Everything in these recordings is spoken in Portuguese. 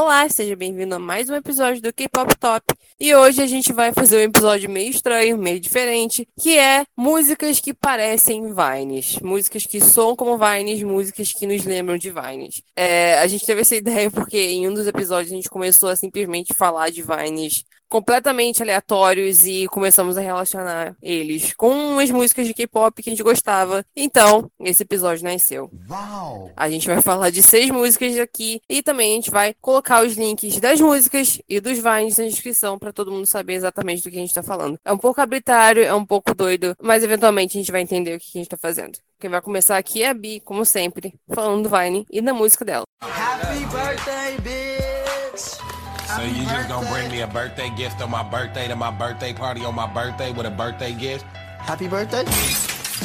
Olá, seja bem-vindo a mais um episódio do K-Pop Top. E hoje a gente vai fazer um episódio meio estranho, meio diferente, que é músicas que parecem Vines. Músicas que soam como Vines, músicas que nos lembram de Vines. É, a gente teve essa ideia porque em um dos episódios a gente começou a simplesmente falar de Vines completamente aleatórios e começamos a relacionar eles com as músicas de K-pop que a gente gostava. Então, esse episódio nasceu. Uau! A gente vai falar de seis músicas aqui e também a gente vai colocar os links das músicas e dos vines na descrição para todo mundo saber exatamente do que a gente tá falando. É um pouco arbitrário, é um pouco doido, mas eventualmente a gente vai entender o que a gente tá fazendo. Quem vai começar aqui é a Bi, como sempre, falando do Vine e da música dela. Happy birthday, bitch! So you just gonna bring me a birthday gift on my birthday to my birthday party on my birthday with a birthday gift? Happy birthday!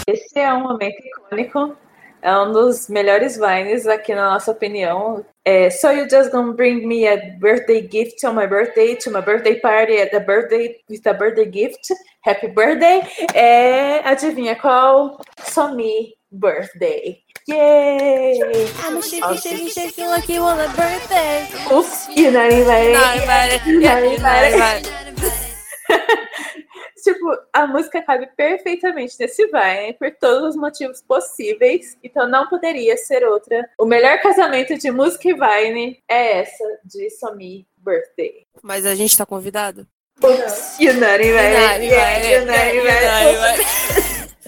Esse é um momento icônico, é um dos melhores vines aqui na nossa opinião. É, so you just gonna bring me a birthday gift on my birthday to my birthday party at the birthday with a birthday gift? Happy birthday! É, adivinha qual? Somi birthday. Yay! I'm a shaky, shaky, shaky like you on a birthday. Ups, e não invalid. Tipo, a música cabe perfeitamente nesse vai, por todos os motivos possíveis, então não poderia ser outra. O melhor casamento de música e Vine é essa de Somi Birthday. Mas a gente tá convidado? Ups, you know, invalid. You know.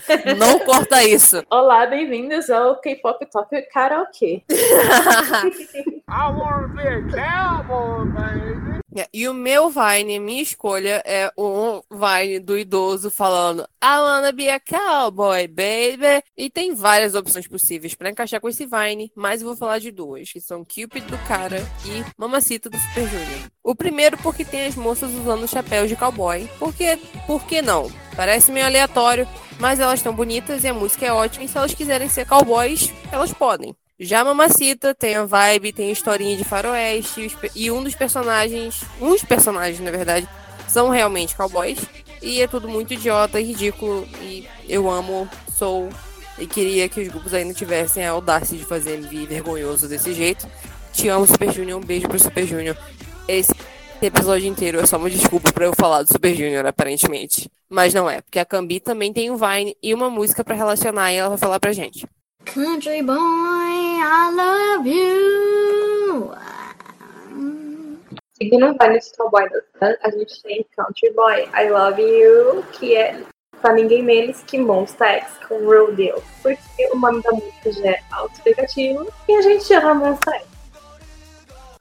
Não corta isso. Olá, bem-vindos ao K-Pop Top Karaoke. I wanna be a cowboy, baby. E o meu Vine, minha escolha, é um Vine do idoso falando I wanna be a cowboy, baby. E tem várias opções possíveis para encaixar com esse Vine, mas eu vou falar de duas, que são Cupid do cara e Mamacita do Super Junior. O primeiro porque tem as moças usando chapéus de cowboy. Porque, por que não? Parece meio aleatório, mas elas estão bonitas e a música é ótima. E se elas quiserem ser cowboys, elas podem. Já Mamacita tem a vibe, tem a historinha de faroeste, e um dos personagens, uns personagens, na verdade, são realmente cowboys. E é tudo muito idiota e ridículo. E eu amo, sou. E queria que os grupos ainda tivessem a audácia de fazer MV vergonhoso desse jeito. Te amo, Super Junior. Um beijo pro Super Junior. Esse episódio inteiro é só uma desculpa para eu falar do Super Junior, aparentemente. Mas não é, porque a Cambi também tem um Vine e uma música para relacionar e ela vai falar pra gente. Country boy, I love you. Seguindo o Vine do Cowboy a gente tem Country Boy, I Love You, que é pra ninguém menos que Monsta X com Real Deal. Porque o nome da música já é auto-explicativo e a gente chama Monsta X.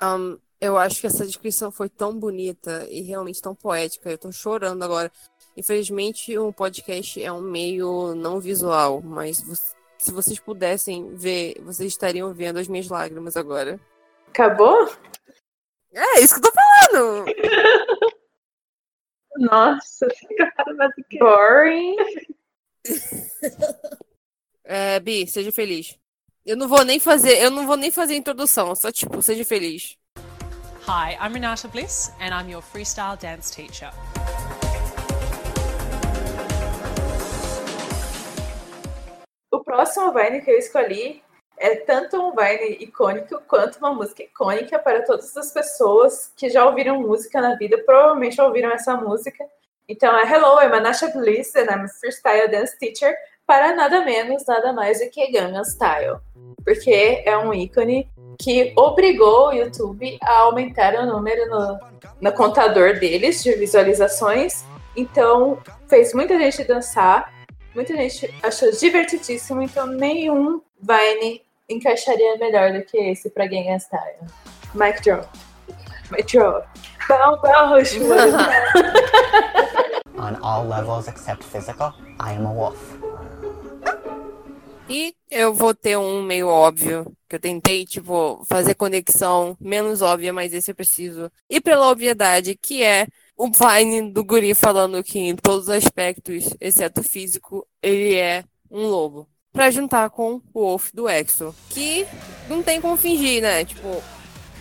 Um, eu acho que essa descrição foi tão bonita e realmente tão poética. Eu tô chorando agora. Infelizmente, o um podcast é um meio não visual, mas se vocês pudessem ver, vocês estariam vendo as minhas lágrimas agora. Acabou? É, isso que eu tô falando! Nossa, fica boring. é, Bi, seja feliz. Eu não vou nem fazer, eu não vou nem fazer introdução, só tipo, seja feliz. Hi, I'm Renata Bliss and I'm your freestyle dance teacher. O próximo Vine que eu escolhi é tanto um Vine icônico quanto uma música icônica para todas as pessoas que já ouviram música na vida, provavelmente ouviram essa música. Então é Hello, I'm Anasha Bliss and I'm a freestyle dance teacher para nada menos, nada mais do que Gangnam Style. Porque é um ícone que obrigou o YouTube a aumentar o número no, no contador deles de visualizações. Então, fez muita gente dançar, muita gente achou divertidíssimo, então nenhum Vine encaixaria melhor do que esse para Gangnam Style. Mic drop. Mic drop. Bow, bow, On all levels except physical, I am a wolf. E eu vou ter um meio óbvio, que eu tentei, tipo, fazer conexão menos óbvia, mas esse eu preciso. E pela obviedade, que é o Vine do Guri falando que em todos os aspectos, exceto físico, ele é um lobo. Pra juntar com o Wolf do EXO, que não tem como fingir, né? Tipo,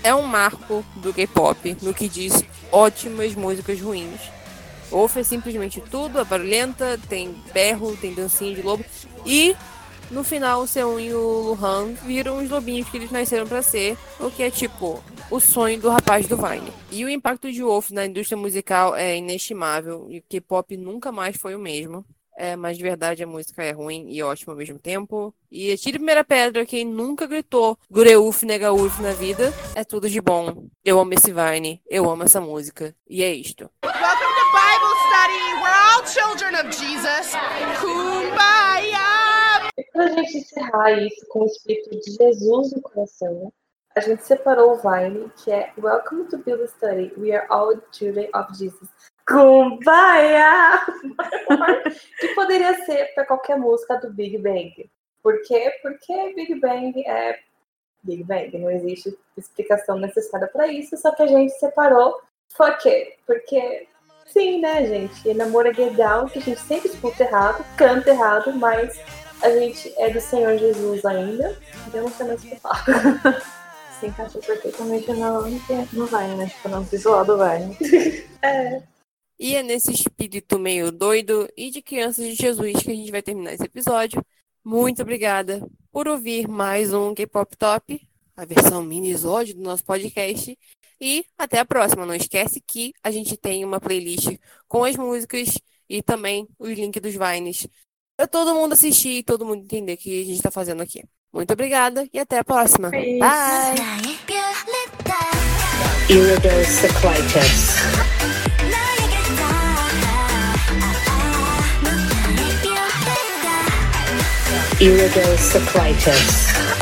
é um marco do K-pop no que diz ótimas músicas ruins. Wolf é simplesmente tudo, é barulhenta, tem berro, tem dancinha de lobo. E no final, o Seun e o Luhan viram os lobinhos que eles nasceram para ser, o que é tipo o sonho do rapaz do Vine. E o impacto de Wolf na indústria musical é inestimável e o K-pop nunca mais foi o mesmo. É, mas de verdade a música é ruim e ótima ao mesmo tempo. E atire a primeira pedra quem nunca gritou Gureuf Negauf na vida. É tudo de bom. Eu amo esse Vine, eu amo essa música. E é isto. Welcome to Bible study. We're all children of Jesus. Kumbaya! E pra gente encerrar isso com o espírito de Jesus no coração, a gente separou o Vine, que é Welcome to Bible Study. We are all children of Jesus. Kumbaya! que poderia ser para qualquer música do Big Bang. Por quê? Porque Big Bang é Big Bang, não existe explicação necessária para isso, só que a gente separou. Por quê? Porque sim, né, gente? Namoro é legal, que a gente sempre escuta errado, canta errado, mas a gente é do Senhor Jesus ainda, então não tem mais o que falar. Se encaixa perfeitamente no, no Vine, né? Tipo, no visual do Vine. É. E é nesse espírito meio doido e de crianças de Jesus que a gente vai terminar esse episódio. Muito obrigada por ouvir mais um K-Pop Top, a versão mini-sódio do nosso podcast. E até a próxima. Não esquece que a gente tem uma playlist com as músicas e também os links dos Vines para todo mundo assistir e todo mundo entender o que a gente está fazendo aqui. Muito obrigada e até a próxima. Beijo. Bye! Iridocyclitis.